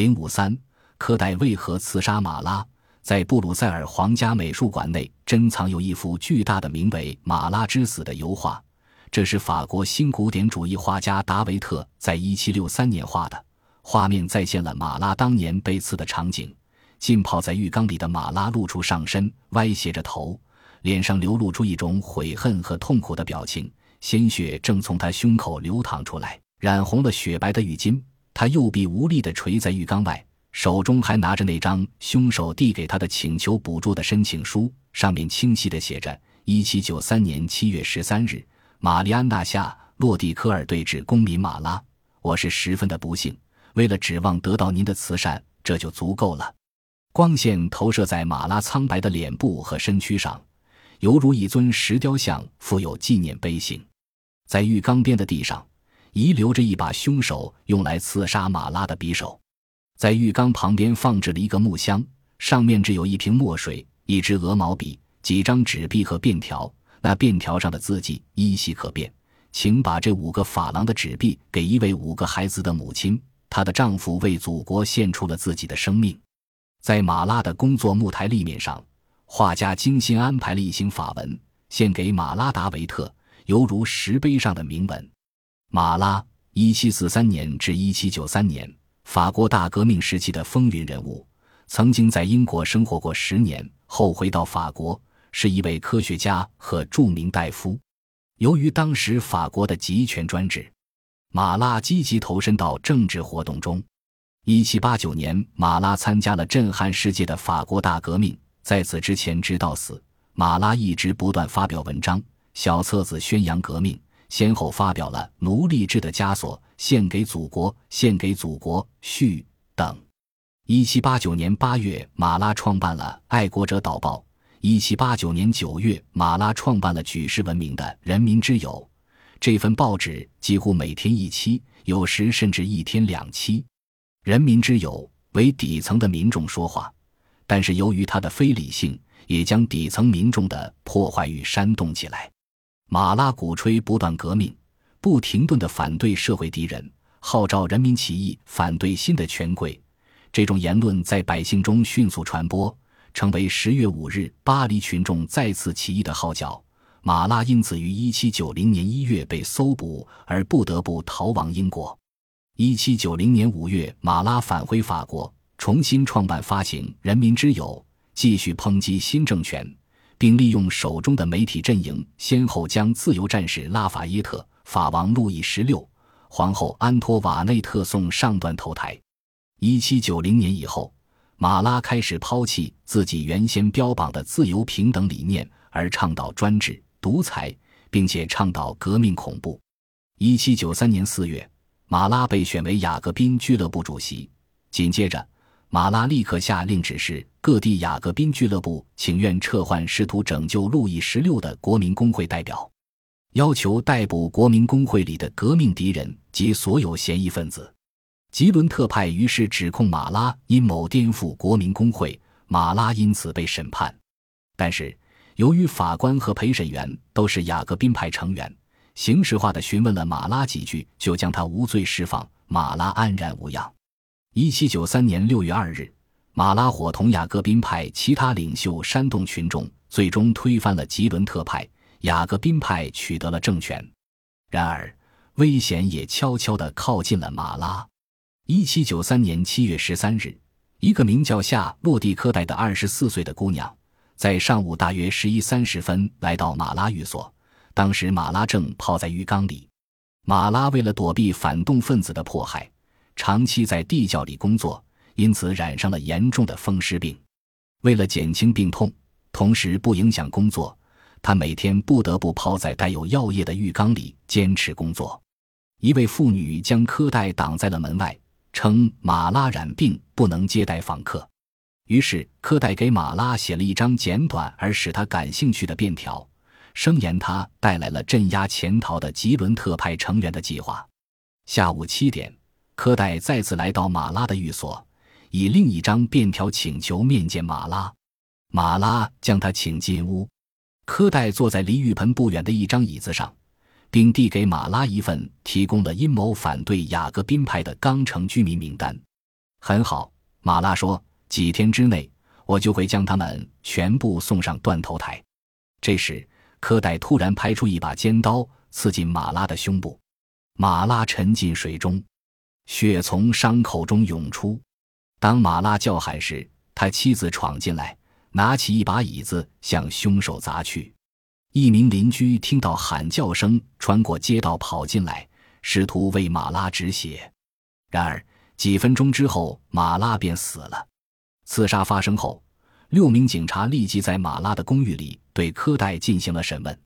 零五三，柯代为何刺杀马拉？在布鲁塞尔皇家美术馆内珍藏有一幅巨大的名为《马拉之死》的油画，这是法国新古典主义画家达维特在一七六三年画的。画面再现了马拉当年被刺的场景。浸泡在浴缸里的马拉露出上身，歪斜着头，脸上流露出一种悔恨和痛苦的表情，鲜血正从他胸口流淌出来，染红了雪白的浴巾。他右臂无力地垂在浴缸外。手中还拿着那张凶手递给他的请求补助的申请书，上面清晰地写着：“一七九三年七月十三日，玛丽安娜夏洛蒂科尔对峙公民马拉。我是十分的不幸，为了指望得到您的慈善，这就足够了。”光线投射在马拉苍白的脸部和身躯上，犹如一尊石雕像，富有纪念碑性。在浴缸边的地上，遗留着一把凶手用来刺杀马拉的匕首。在浴缸旁边放置了一个木箱，上面只有一瓶墨水、一支鹅毛笔、几张纸币和便条。那便条上的字迹依稀可辨。请把这五个法郎的纸币给一位五个孩子的母亲，她的丈夫为祖国献出了自己的生命。在马拉的工作木台立面上，画家精心安排了一行法文，献给马拉达维特，犹如石碑上的铭文。马拉，一七四三年至一七九三年。法国大革命时期的风云人物，曾经在英国生活过十年后回到法国，是一位科学家和著名大夫。由于当时法国的集权专制，马拉积极投身到政治活动中。一七八九年，马拉参加了震撼世界的法国大革命。在此之前，直到死，马拉一直不断发表文章、小册子宣扬革命。先后发表了《奴隶制的枷锁》《献给祖国》《献给祖国》序等。一七八九年八月，马拉创办了《爱国者导报》。一七八九年九月，马拉创办了举世闻名的《人民之友》。这份报纸几乎每天一期，有时甚至一天两期。《人民之友》为底层的民众说话，但是由于它的非理性，也将底层民众的破坏欲煽动起来。马拉鼓吹不断革命，不停顿地反对社会敌人，号召人民起义反对新的权贵。这种言论在百姓中迅速传播，成为十月五日巴黎群众再次起义的号角。马拉因此于一七九零年一月被搜捕，而不得不逃亡英国。一七九零年五月，马拉返回法国，重新创办发行《人民之友》，继续抨击新政权。并利用手中的媒体阵营，先后将自由战士拉法耶特、法王路易十六、皇后安托瓦内特送上断头台。一七九零年以后，马拉开始抛弃自己原先标榜的自由平等理念，而倡导专制独裁，并且倡导革命恐怖。一七九三年四月，马拉被选为雅各宾俱乐部主席。紧接着，马拉立刻下令指示各地雅各宾俱乐部请愿撤换试图拯救路易十六的国民工会代表，要求逮捕国民工会里的革命敌人及所有嫌疑分子。吉伦特派于是指控马拉阴谋颠覆国民工会，马拉因此被审判。但是由于法官和陪审员都是雅各宾派成员，形式化的询问了马拉几句，就将他无罪释放。马拉安然无恙。一七九三年六月二日，马拉伙同雅各宾派其他领袖煽动群众，最终推翻了吉伦特派，雅各宾派取得了政权。然而，危险也悄悄地靠近了马拉。一七九三年七月十三日，一个名叫夏洛蒂科代的二十四岁的姑娘，在上午大约十一三十分来到马拉寓所，当时马拉正泡在浴缸里。马拉为了躲避反动分子的迫害。长期在地窖里工作，因此染上了严重的风湿病。为了减轻病痛，同时不影响工作，他每天不得不泡在带有药液的浴缸里坚持工作。一位妇女将科代挡在了门外，称马拉染病不能接待访客。于是科代给马拉写了一张简短而使他感兴趣的便条，声言他带来了镇压潜逃的吉伦特派成员的计划。下午七点。柯代再次来到马拉的寓所，以另一张便条请求面见马拉。马拉将他请进屋。柯代坐在离浴盆不远的一张椅子上，并递给马拉一份提供了阴谋反对雅各宾派的钢城居民名单。很好，马拉说，几天之内我就会将他们全部送上断头台。这时，柯代突然拍出一把尖刀，刺进马拉的胸部，马拉沉进水中，血从伤口中涌出。当马拉叫喊时，他妻子闯进来，拿起一把椅子向凶手砸去。一名邻居听到喊叫声，穿过街道跑进来，试图为马拉止血。然而几分钟之后，马拉便死了。刺杀发生后，六名警察立即在马拉的公寓里对柯代进行了审问。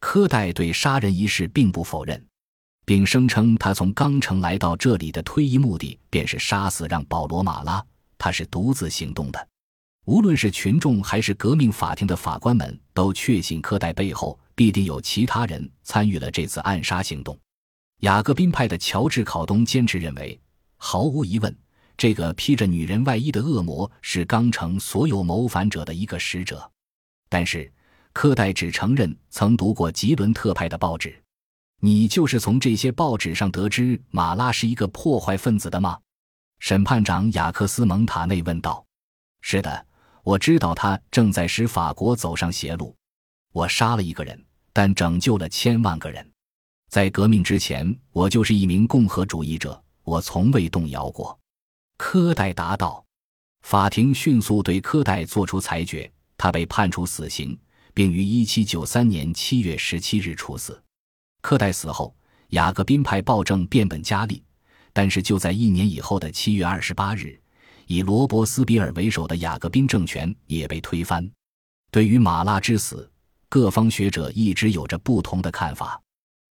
柯代对杀人一事并不否认，并声称他从冈城来到这里的推移目的便是杀死让·保罗·马拉，他是独自行动的。无论是群众还是革命法庭的法官们，都确信科代背后必定有其他人参与了这次暗杀行动。雅各宾派的乔治·考东坚持认为，毫无疑问，这个披着女人外衣的恶魔是冈城所有谋反者的一个使者。但是，科代只承认曾读过吉伦特派的报纸。你就是从这些报纸上得知马拉是一个破坏分子的吗？审判长雅克斯·蒙塔内问道。是的。我知道他正在使法国走上邪路。我杀了一个人，但拯救了千万个人。在革命之前，我就是一名共和主义者，我从未动摇过。科代答道。法庭迅速对科代作出裁决，他被判处死刑，并于1793年7月17日处死。克代死后，雅各宾派暴政变本加厉，但是就在一年以后的7月28日。以罗伯斯比尔为首的雅各宾政权也被推翻。对于马拉之死，各方学者一直有着不同的看法。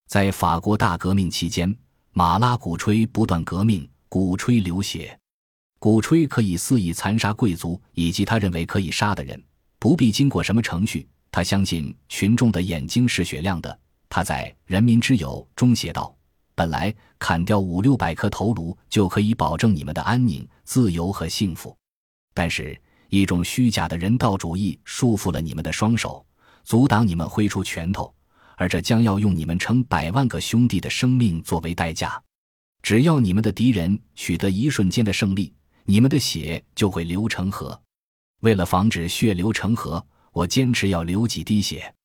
在法国大革命期间，马拉鼓吹不断革命，鼓吹流血，鼓吹可以肆意残杀贵族以及他认为可以杀的人，不必经过什么程序。他相信群众的眼睛是雪亮的。他在《人民之友》中写道。本来砍掉五六百颗头颅就可以保证你们的安宁、自由和幸福，但是，一种虚假的人道主义束缚了你们的双手，阻挡你们挥出拳头，而这将要用你们成百万个兄弟的生命作为代价。只要你们的敌人取得一瞬间的胜利，你们的血就会流成河。为了防止血流成河，我坚持要流几滴血。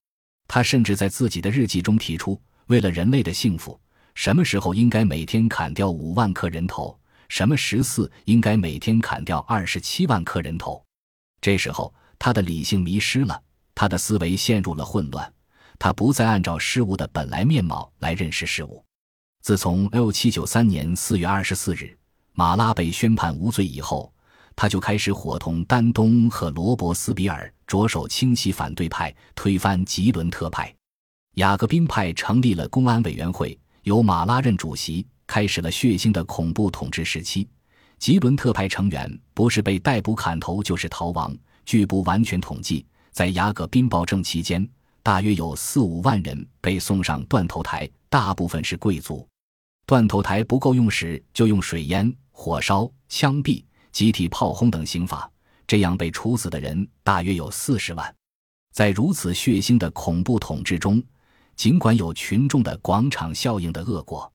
他甚至在自己的日记中提出，为了人类的幸福。什么时候应该每天砍掉五万颗人头？什么十四应该每天砍掉二十七万颗人头？这时候，他的理性迷失了，他的思维陷入了混乱，他不再按照事物的本来面貌来认识事物。自从六七九三年四月二十四日马拉被宣判无罪以后，他就开始伙同丹东和罗伯斯比尔，着手清洗反对派，推翻吉伦特派。雅各宾派成立了公安委员会。由马拉任主席，开始了血腥的恐怖统治时期。吉伦特派成员不是被逮捕砍头，就是逃亡。据不完全统计，在雅各宾暴政期间，大约有四五万人被送上断头台，大部分是贵族。断头台不够用时，就用水淹、火烧、枪毙、集体炮轰等刑法。这样被处死的人大约有四十万。在如此血腥的恐怖统治中。尽管有群众的广场效应的恶果，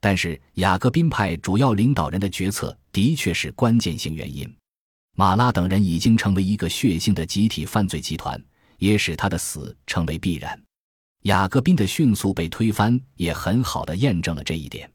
但是雅各宾派主要领导人的决策的确是关键性原因。马拉等人已经成为一个血腥的集体犯罪集团，也使他的死成为必然。雅各宾的迅速被推翻，也很好的验证了这一点。